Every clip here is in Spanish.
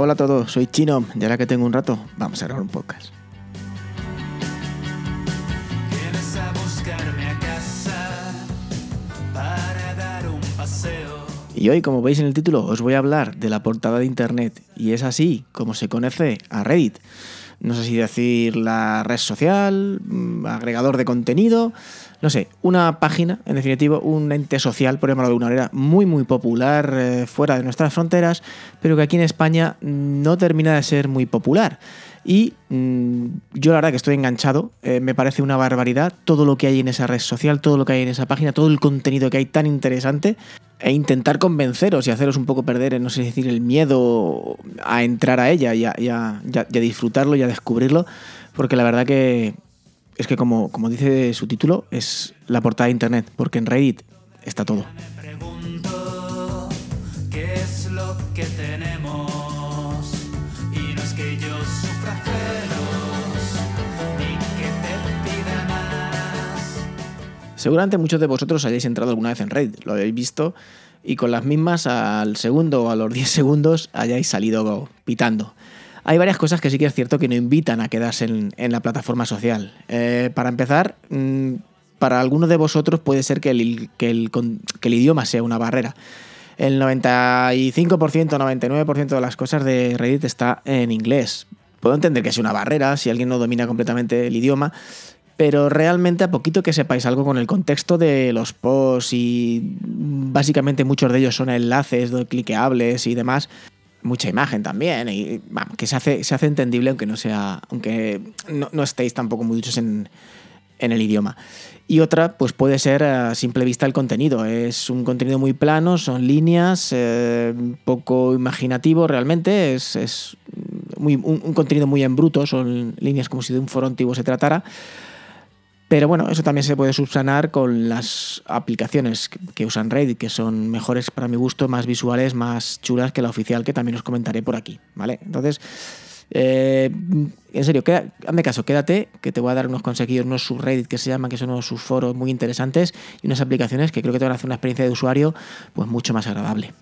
Hola a todos, soy Chino y ahora que tengo un rato, vamos a grabar un podcast. Y hoy, como veis en el título, os voy a hablar de la portada de Internet. Y es así como se conoce a Reddit. No sé si decir la red social, mm, agregador de contenido, no sé, una página, en definitivo, un ente social, por llamarlo de alguna manera, muy, muy popular eh, fuera de nuestras fronteras, pero que aquí en España no termina de ser muy popular. Y mm, yo la verdad que estoy enganchado, eh, me parece una barbaridad todo lo que hay en esa red social, todo lo que hay en esa página, todo el contenido que hay tan interesante e intentar convenceros y haceros un poco perder, no sé decir, el miedo a entrar a ella y a disfrutarlo y a descubrirlo, porque la verdad que es que como, como dice su título, es la portada de Internet, porque en Reddit está todo. Me pregunto qué es lo que tenemos. Y no es que yo sufra celos, ni que te pida más. Seguramente muchos de vosotros hayáis entrado alguna vez en Reddit, lo habéis visto, y con las mismas al segundo o a los 10 segundos hayáis salido pitando. Hay varias cosas que sí que es cierto que no invitan a quedarse en, la plataforma social. Eh, para empezar, mm, para algunos de vosotros puede ser que el, que el que el idioma sea una barrera. El 95%, 99% de las cosas de Reddit está en inglés. Puedo entender que sea una barrera si alguien no domina completamente el idioma, pero realmente a poquito que sepáis algo con el contexto de los posts y básicamente muchos de ellos son enlaces cliqueables y demás, mucha imagen también, y que se hace, se hace entendible aunque no sea, aunque no, no estéis tampoco muy duchos en, en el idioma. Y otra, pues puede ser a simple vista el contenido. Es un contenido muy plano, son líneas, eh, poco imaginativo realmente, es, es muy, un, un contenido muy en bruto, son líneas como si de un foro antiguo se tratara. Pero bueno, eso también se puede subsanar con las aplicaciones que- usan Reddit, que son mejores para mi gusto, más visuales, más chulas que la oficial, que también os comentaré por aquí, ¿vale? Entonces, eh, en serio, queda- hazme caso, quédate, que te voy a dar unos consejillos, unos subreddit que se llaman, que son unos subforos muy interesantes y unas aplicaciones que creo que te van a hacer una experiencia de usuario pues mucho más agradable.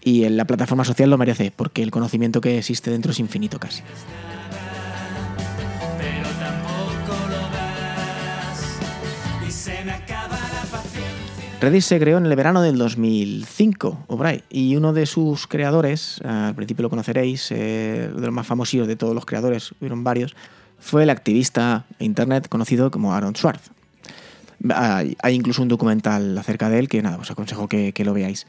Y en la plataforma social lo merece, porque el conocimiento que existe dentro es infinito casi. Reddit se creó en el verano del 2005, o por ahí, y uno de sus creadores, eh, al principio lo conoceréis, eh, de los más famosos de todos los creadores, hubieron varios, fue el activista internet conocido como Aaron Swartz. Hay, incluso un documental acerca de él que nada, os aconsejo que lo veáis.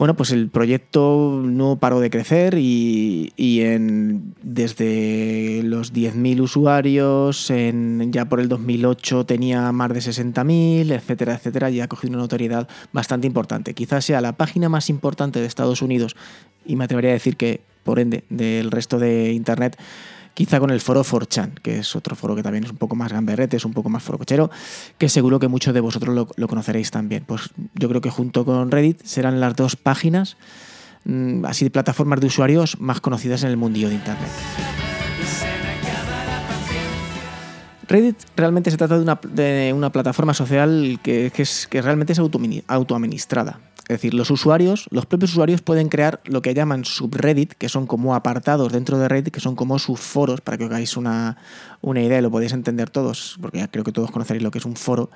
Bueno, pues el proyecto no paró de crecer y, y en, desde los 10.000 usuarios, en, ya por el 2008 tenía más de 60.000, etcétera, etcétera, y ha cogido una notoriedad bastante importante. Quizás sea la página más importante de Estados Unidos y me atrevería a decir que, por ende, del resto de Internet, quizá con el foro 4chan, que es otro foro que también es un poco más gamberrete, es un poco más forocochero, que seguro que muchos de vosotros lo, conoceréis también. Pues yo creo que junto con Reddit serán las dos páginas, mm, así de plataformas de usuarios más conocidas en el mundillo de Internet. Reddit realmente se trata de una, plataforma social que, que es, que realmente es autoadministrada. Es decir, los usuarios, los propios usuarios pueden crear lo que llaman subreddit, que son como apartados dentro de Reddit, que son como subforos, para que os hagáis una, una idea y lo podéis entender todos, porque ya creo que todos conoceréis lo que es un foro.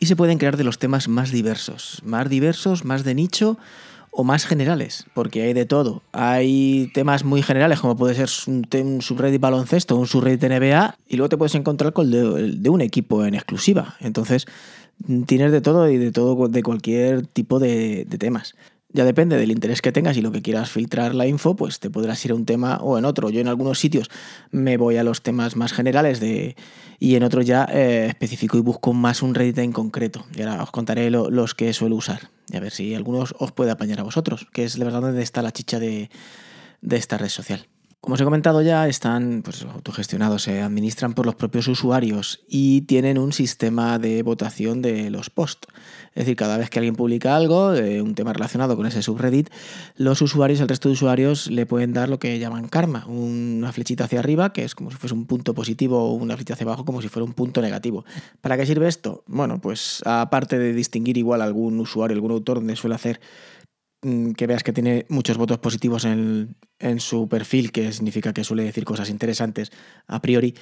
Y se pueden crear de los temas más diversos, más diversos, más de nicho o más generales, porque hay de todo. Hay temas muy generales, como puede ser un, subreddit baloncesto, un subreddit NBA, y luego te puedes encontrar con el de, un equipo en exclusiva. Entonces, tienes de todo y de todo, de cualquier tipo de, temas. Ya depende del interés que tengas y lo que quieras filtrar la info, pues te podrás ir a un tema o en otro. Yo en algunos sitios me voy a los temas más generales de, y en otros ya eh, especifico y busco más un Reddit en concreto. Y ahora os contaré lo- los que suelo usar. Y a ver si algunos os puede apañar a vosotros, que es de verdad donde está la chicha de esta red social. Como os he comentado ya, están pues, autogestionados, se administran por los propios usuarios y tienen un sistema de votación de los posts. Es decir, cada vez que alguien publica algo, eh, un tema relacionado con ese subreddit, los usuarios, el resto de usuarios, le pueden dar lo que llaman karma, una flechita hacia arriba, que es como si fuese un punto positivo, o una flechita hacia abajo, como si fuera un punto negativo. ¿Para qué sirve esto? Bueno, pues aparte de distinguir igual algún usuario, algún autor donde suele hacer que veas que tiene muchos votos positivos en, en su perfil, que significa que suele decir cosas interesantes a priori,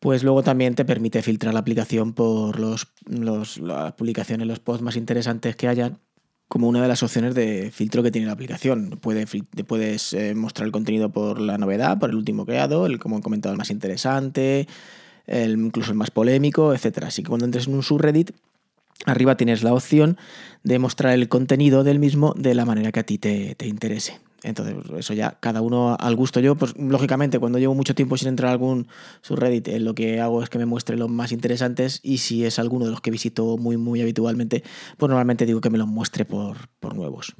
pues luego también te permite filtrar la aplicación por los, las publicaciones, los posts más interesantes que hayan como una de las opciones de filtro que tiene la aplicación. Puedes eh, mostrar el contenido por la novedad, por el último creado, el como he comentado, el más interesante, el, incluso el más polémico, etcétera. Así que cuando entres en un subreddit, arriba tienes la opción de mostrar el contenido del mismo de la manera que a ti te, te interese. Entonces, eso ya cada uno al gusto. Yo, pues lógicamente, cuando llevo mucho tiempo sin entrar a algún subreddit, eh, lo que hago es que me muestre los más interesantes y si es alguno de los que visito muy, muy habitualmente, pues normalmente digo que me los muestre por, por nuevos.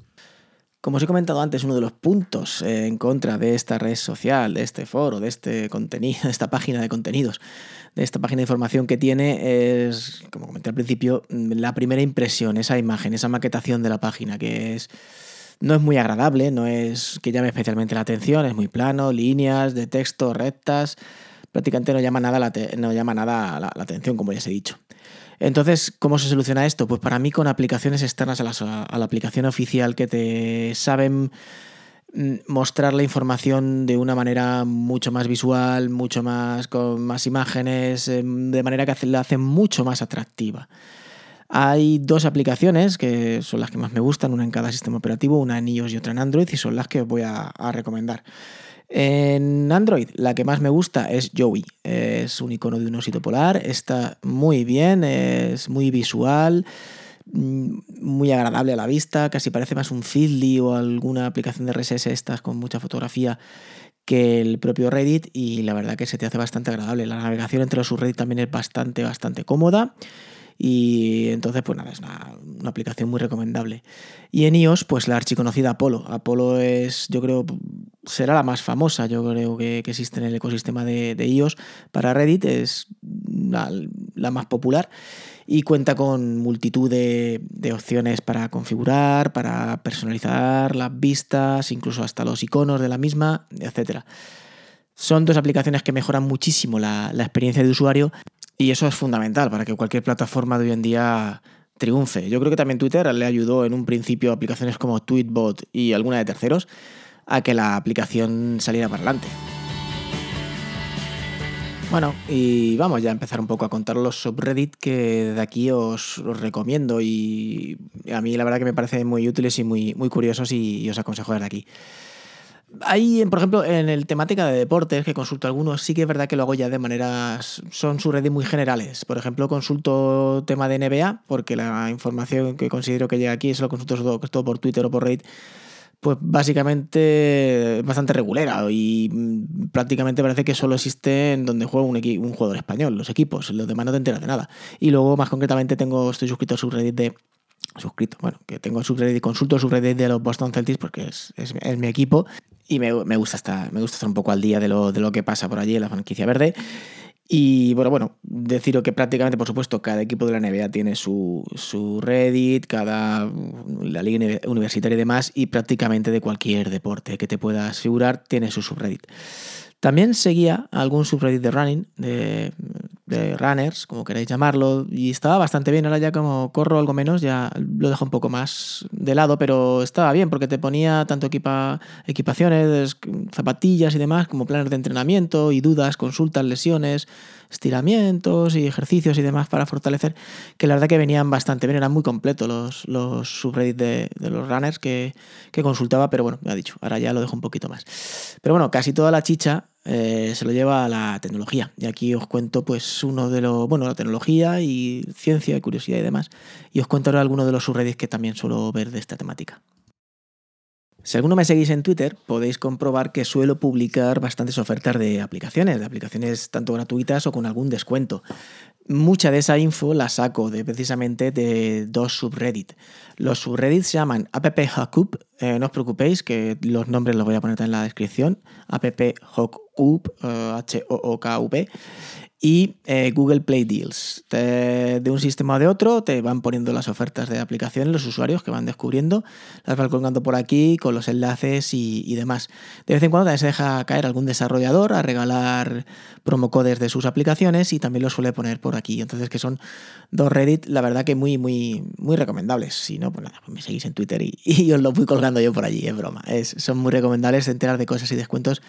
Como os he comentado antes, uno de los puntos en contra de esta red social, de este foro, de este contenido, de esta página de contenidos, de esta página de información que tiene es, como comenté al principio, la primera impresión, esa imagen, esa maquetación de la página, que es no es muy agradable, no es que llame especialmente la atención, es muy plano, líneas de texto rectas, prácticamente no llama nada la, no llama nada la, la atención, como ya os he dicho. Entonces, ¿cómo se soluciona esto? Pues para mí con aplicaciones externas a la, aplicación oficial que te saben mm, mostrar la información de una manera mucho más visual, mucho más con más imágenes, eh, de manera que hace- la hacen mucho más atractiva. Hay dos aplicaciones que son las que más me gustan, una en cada sistema operativo, una en iOS y otra en Android, y son las que os voy a recomendar. En Android, la que más me gusta es Joey. Es un icono de un osito polar, está muy bien, es muy visual, mm, muy agradable a la vista, casi parece más un Feedly o alguna aplicación de RSS estas con mucha fotografía que el propio Reddit y la verdad que se te hace bastante agradable. La navegación entre los subreddits también es bastante, bastante cómoda. Y entonces, pues nada, es una, aplicación muy recomendable. Y en iOS, pues la archiconocida Apollo. Apollo es, yo creo, será la más famosa, yo creo que, que existe en el ecosistema de, de iOS. Para Reddit es la, más popular y cuenta con multitud de, de opciones para configurar, para personalizar las vistas, incluso hasta los iconos de la misma, etcétera. Son dos aplicaciones que mejoran muchísimo la, la experiencia de usuario y eso es fundamental para que cualquier plataforma de hoy en día triunfe. Yo creo que también Twitter le ayudó en un principio a aplicaciones como Tweetbot y alguna de terceros a que la aplicación saliera para adelante. Bueno, y vamos ya a empezar un poco a contar los subreddit que de aquí os, os recomiendo y a mí la verdad que me parecen muy útiles y muy, muy curiosos y os aconsejo desde aquí. Hay, por ejemplo, en el temática de deportes, que consulto algunos, sí que es verdad que lo hago ya de maneras. Son subreddits muy generales. Por ejemplo, consulto tema de NBA, porque la información que considero que llega aquí, eso lo consulto todo, todo por Twitter o por Reddit, pues básicamente bastante regulera y mm, prácticamente parece que solo existe en donde juega un, un jugador español, los equipos, los demás no te enteras de nada. Y luego, más concretamente, tengo, estoy suscrito al subreddit de suscrito, bueno, que tengo subreddit, consulto subreddit de los Boston Celtics porque es, es, es mi equipo y me, me gusta estar, me gusta estar un poco al día de lo, de lo que pasa por allí en la franquicia verde. Y bueno, bueno, deciros que prácticamente, por supuesto, cada equipo de la NBA tiene su, su Reddit, cada la liga uni- universitaria y demás, y prácticamente de cualquier deporte que te puedas figurar tiene su subreddit. También seguía algún subreddit de running, de, de runners, como queráis llamarlo, y estaba bastante bien. Ahora ya como corro algo menos, ya lo dejo un poco más de lado, pero estaba bien porque te ponía tanto equipa, equipaciones, zapatillas y demás, como planes de entrenamiento y dudas, consultas, lesiones, estiramientos y ejercicios y demás para fortalecer, que la verdad que venían bastante bien, eran muy completos los, los subreddits de, de los runners que, que consultaba, pero bueno, me ha dicho, ahora ya lo dejo un poquito más. Pero bueno, casi toda la chicha eh, se lo lleva a la tecnología. Y aquí os cuento, pues, uno de los. Bueno, la tecnología y ciencia y curiosidad y demás. Y os cuento ahora algunos de los subreddits que también suelo ver de esta temática. Si alguno me seguís en Twitter, podéis comprobar que suelo publicar bastantes ofertas de aplicaciones, de aplicaciones tanto gratuitas o con algún descuento. Mucha de esa info la saco de precisamente de dos subreddits. Los subreddits se llaman app hookup, eh, no os preocupéis que los nombres los voy a poner en la descripción, app hookup, eh, H-O-O-K-U-P, y eh, Google Play Deals. De un sistema o de otro te van poniendo las ofertas de aplicaciones, los usuarios que van descubriendo, las van colgando por aquí con los enlaces y, y demás. De vez en cuando también se deja caer algún desarrollador a regalar promocodes de sus aplicaciones y también los suele poner por aquí. Entonces, que son dos Reddit, la verdad que muy, muy, muy recomendables. Si no, pues nada, pues me seguís en Twitter y, y os lo voy colgando yo por allí, es broma. Es, son muy recomendables enterar de cosas y descuentos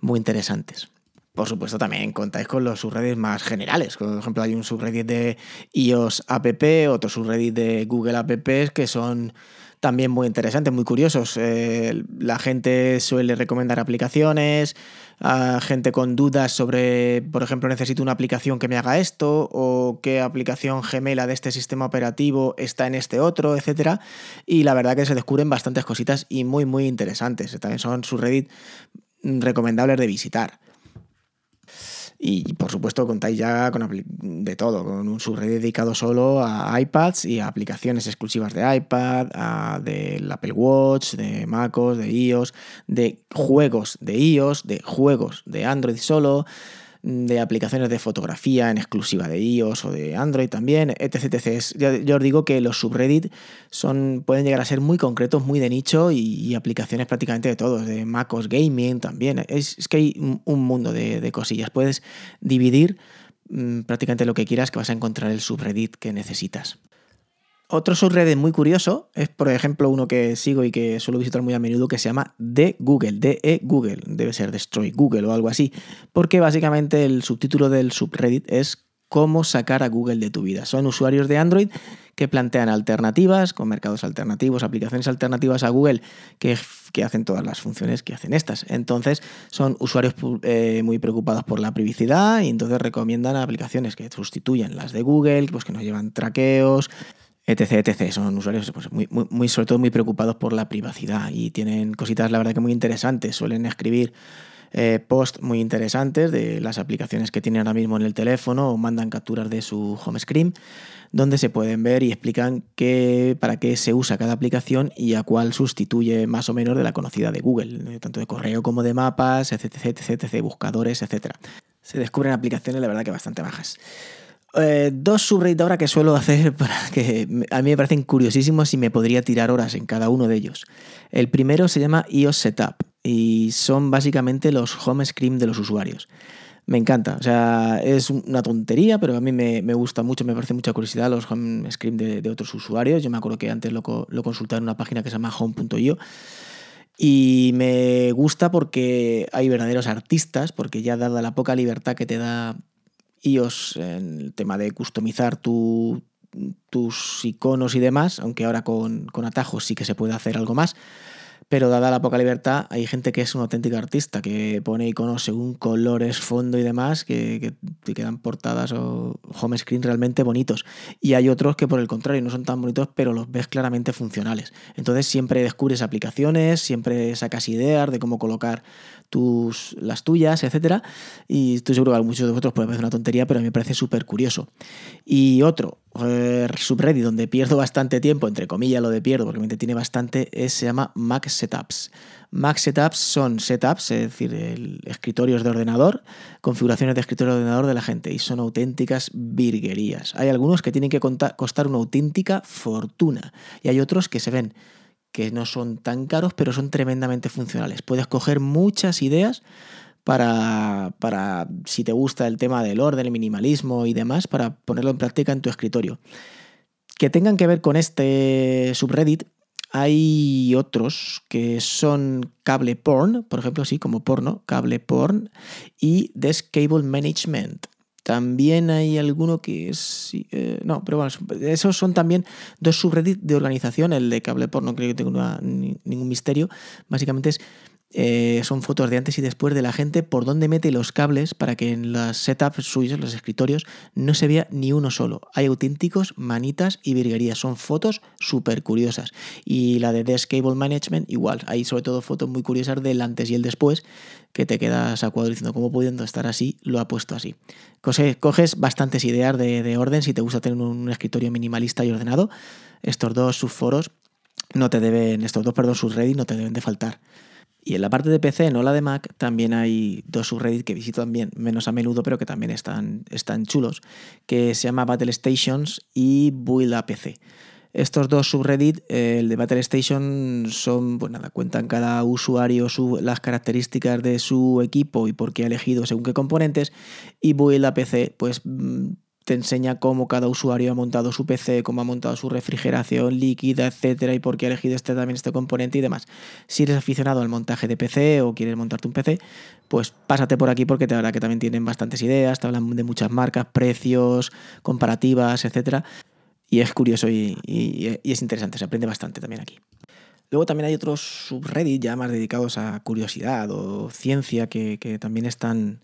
muy interesantes. Por supuesto, también contáis con los subreddits más generales. Por ejemplo, hay un subreddit de iOS app, otro subreddit de Google apps que son también muy interesantes, muy curiosos. Eh, la gente suele recomendar aplicaciones, a gente con dudas sobre, por ejemplo, necesito una aplicación que me haga esto, o qué aplicación gemela de este sistema operativo está en este otro, etc. Y la verdad que se descubren bastantes cositas y muy, muy interesantes. También son subreddit recomendables de visitar. Y por supuesto contáis ya con de todo, con un subreddit dedicado solo a iPads y a aplicaciones exclusivas de iPad, a del Apple Watch, de MacOS, de iOS, de juegos de iOS, de juegos de Android solo, de aplicaciones de fotografía en exclusiva de iOS o de Android también, etc. etc. Yo, os digo que los subreddit son, pueden llegar a ser muy concretos, muy de nicho y, aplicaciones prácticamente de todos, de MacOS Gaming también. Es, que hay un mundo de, cosillas. Puedes dividir mm, prácticamente lo que quieras que vas a encontrar el subreddit que necesitas. Otro subreddit muy curioso es, por ejemplo, uno que sigo y que suelo visitar muy a menudo que se llama The Google, DE Google, debe ser Destroy Google o algo así, porque básicamente el subtítulo del subreddit es cómo sacar a Google de tu vida. Son usuarios de Android que plantean alternativas, con mercados alternativos, aplicaciones alternativas a Google que, que hacen todas las funciones que hacen estas. Entonces son usuarios eh, muy preocupados por la privacidad y entonces recomiendan aplicaciones que sustituyen las de Google, pues que no llevan traqueos, etc, etc. Son usuarios pues, muy, muy, sobre todo muy preocupados por la privacidad y tienen cositas, la verdad, que muy interesantes. Suelen escribir eh, posts muy interesantes de las aplicaciones que tienen ahora mismo en el teléfono o mandan capturas de su home screen donde se pueden ver y explican qué, para qué se usa cada aplicación y a cuál sustituye más o menos de la conocida de Google, tanto de correo como de mapas, etc, etc, etc buscadores, etc. Se descubren aplicaciones, la verdad, que bastante bajas. Eh, dos subreddits ahora que suelo hacer para que a mí me parecen curiosísimos y me podría tirar horas en cada uno de ellos. El primero se llama iOS Setup y son básicamente los home screen de los usuarios. Me encanta, o sea, es una tontería, pero a mí me, gusta mucho, me parece mucha curiosidad los home screen de, otros usuarios. Yo me acuerdo que antes lo, lo consultaba en una página que se llama home.io y me gusta porque hay verdaderos artistas, porque ya dada la poca libertad que te da iOS en el tema de customizar tus iconos y demás, aunque ahora con, con atajos sí que se puede hacer algo más pero dada la poca libertad, hay gente que es un auténtico artista, que pone iconos según colores, fondo y demás, que, te quedan portadas o home screen realmente bonitos. Y hay otros que por el contrario no son tan bonitos, pero los ves claramente funcionales. Entonces siempre descubres aplicaciones, siempre sacas ideas de cómo colocar tus, las tuyas, etc. Y estoy seguro que a muchos de vosotros puede parecer una tontería, pero a mí me parece súper curioso. Y otro, eh, subreddit donde pierdo bastante tiempo, entre comillas lo de pierdo, porque me tiene bastante, es, se llama Mac Setups. Mac Setups son setups, es decir, escritorios de ordenador, configuraciones de escritorio de ordenador de la gente, y son auténticas virguerías. Hay algunos que tienen que costar una auténtica fortuna, y hay otros que se ven que no son tan caros, pero son tremendamente funcionales. Puedes coger muchas ideas para, para, si te gusta el tema del orden, el minimalismo y demás, para ponerlo en práctica en tu escritorio. Que tengan que ver con este subreddit, hay otros que son cable porn, por ejemplo, sí, como porno, cable porn, y Desk Cable Management. También hay alguno que es... Eh, no, pero bueno, esos son también dos subreddits de organización. El de cable porn no creo que tenga ningún misterio. Básicamente es eh, son fotos de antes y después de la gente por dónde mete los cables para que en las setups suyos, los escritorios, no se vea ni uno solo. Hay auténticos manitas y virguerías. Son fotos súper curiosas. Y la de Desk Cable Management, igual. Hay sobre todo fotos muy curiosas del antes y el después que te quedas a cuadro diciendo cómo pudiendo estar así, lo ha puesto así. Coges, bastantes ideas de, de orden si te gusta tener un escritorio minimalista y ordenado. Estos dos subforos no te deben, estos dos, perdón, subreddits no te deben de faltar. Y en la parte de PC, no la de Mac, también hay dos subreddits que visito también menos a menudo, pero que también están, están chulos, que se llama Battle Stations y Build a PC. Estos dos subreddits, el de Battle Station, son, pues nada, cuentan cada usuario las características de su equipo y por qué ha elegido según qué componentes. Y Build a PC, pues mm, te enseña cómo cada usuario ha montado su PC, cómo ha montado su refrigeración líquida, etcétera, y por qué ha elegido este también este componente y demás. Si eres aficionado al montaje de PC o quieres montarte un PC, pues pásate por aquí porque te verá que también tienen bastantes ideas, te hablan de muchas marcas, precios, comparativas, etcétera. Y es curioso y, es interesante, se aprende bastante también aquí. Luego también hay otros subreddits ya más dedicados a curiosidad o ciencia que también están,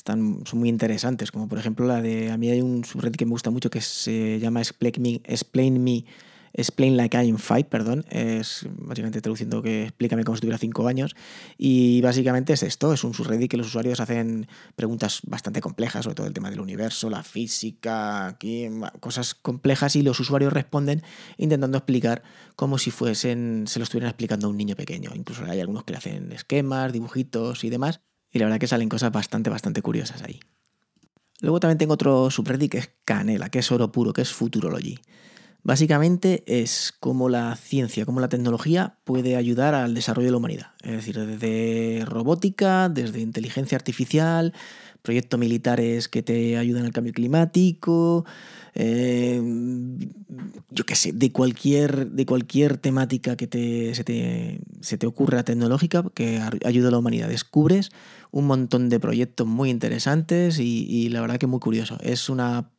están, son muy interesantes. Como por ejemplo la de. A mí hay un subreddit que me gusta mucho que se llama Explain Me. Explain Me Explain Like I'm Five, perdón. Es básicamente traduciendo que explícame como si tuviera cinco años. Y básicamente es esto: es un subreddit que los usuarios hacen preguntas bastante complejas, sobre todo el tema del universo, la física, aquí, cosas complejas, y los usuarios responden intentando explicar como si fuesen, se lo estuvieran explicando a un niño pequeño. Incluso hay algunos que le hacen esquemas, dibujitos y demás. Y la verdad que salen cosas bastante, bastante curiosas ahí. Luego también tengo otro subreddit que es Canela, que es oro puro, que es Futurology. Básicamente es cómo la ciencia, cómo la tecnología puede ayudar al desarrollo de la humanidad. Es decir, desde robótica, desde inteligencia artificial, proyectos militares que te ayudan al cambio climático, eh, yo qué sé, de cualquier, de cualquier temática que te, se, te, se te ocurra tecnológica que ayude a la humanidad. Descubres un montón de proyectos muy interesantes y, la verdad que muy curioso. Es, una,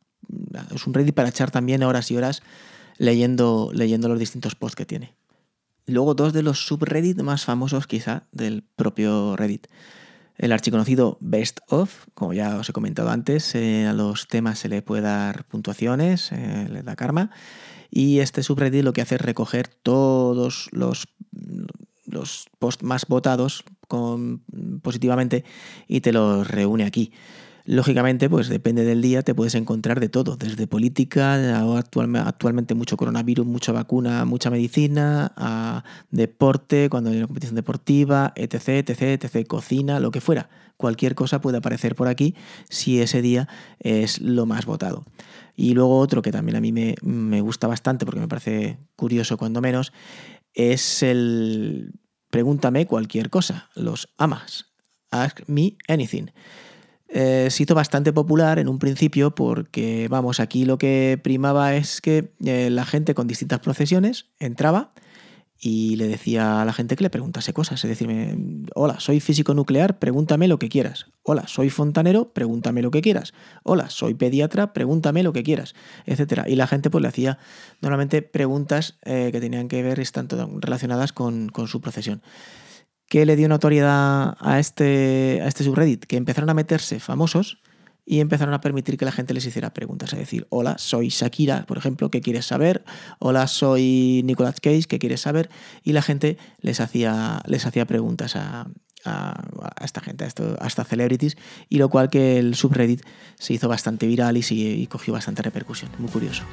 es un Reddit para echar también horas y horas leyendo, leyendo los distintos posts que tiene. Luego dos de los subreddit más famosos quizá del propio Reddit. El archiconocido Best of, como ya os he comentado antes, eh, a los temas se le puede dar puntuaciones, eh, le da karma. Y este subreddit lo que hace es recoger todos los, los posts más votados con, positivamente y te los reúne aquí. Lógicamente, pues depende del día, te puedes encontrar de todo, desde política, actualmente, mucho coronavirus, mucha vacuna, mucha medicina, a deporte, cuando hay una competición deportiva, etc, etc, etc, cocina, lo que fuera. Cualquier cosa puede aparecer por aquí si ese día es lo más votado. Y luego otro que también a mí me, me gusta bastante, porque me parece curioso cuando menos, es el pregúntame cualquier cosa, los amas. Ask me anything. Eh, se hizo bastante popular en un principio porque, vamos, aquí lo que primaba es que eh, la gente con distintas profesiones entraba y le decía a la gente que le preguntase cosas. Es decir, hola, soy físico nuclear, pregúntame lo que quieras. Hola, soy fontanero, pregúntame lo que quieras. Hola, soy pediatra, pregúntame lo que quieras, etcétera. Y la gente pues le hacía normalmente preguntas eh, que tenían que ver, están relacionadas con, con su profesión. ¿Qué le dio notoriedad a este, a este subreddit? Que empezaron a meterse famosos y empezaron a permitir que la gente les hiciera preguntas. Es decir, hola, soy Shakira, por ejemplo, ¿qué quieres saber? Hola, soy Nicolas Cage, ¿qué quieres saber? Y la gente les hacía, les hacía preguntas a, esta gente, a, esto, a estas celebrities, y lo cual que el subreddit se hizo bastante viral y, y cogió bastante repercusión. Muy curioso.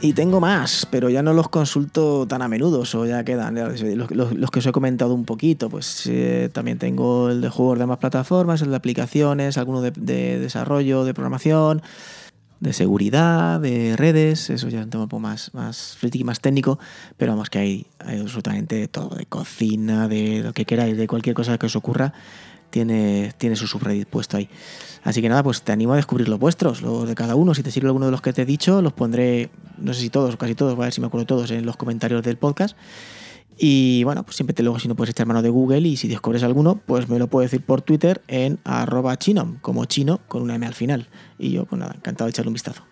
Y tengo más, pero ya no los consulto tan a menudo, o ya quedan los, los, los que os he comentado un poquito. Pues eh, también tengo el de juegos de más plataformas, el de aplicaciones, alguno de, de, desarrollo, de programación, de seguridad, de redes. Eso ya es un tema un poco más, más friki, más técnico, pero vamos, que hay absolutamente todo, de cocina, de lo que queráis, de cualquier cosa que os ocurra. Tiene, tiene su subreddit puesto ahí. Así que nada, pues te animo a descubrir los vuestros, los de cada uno. Si te sirve alguno de los que te he dicho, los pondré, no sé si todos o casi todos, voy a ver si me acuerdo todos en los comentarios del podcast. Y bueno, pues siempre te luego si no puedes echar mano de Google y si descubres alguno, pues me lo puedes decir por Twitter en arroba chinom, como chino con una M al final. Y yo, pues nada, encantado de echarle un vistazo.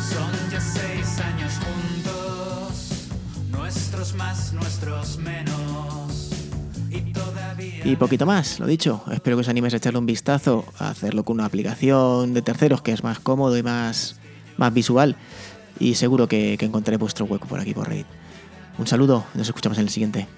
Son ya seis años juntos, nuestros más, nuestros menos. Y poquito más, lo dicho. Espero que os animes a echarle un vistazo, a hacerlo con una aplicación de terceros que es más cómodo y más, más visual. Y seguro que, que encontraré vuestro hueco por aquí por Reddit. Un saludo, nos escuchamos en el siguiente.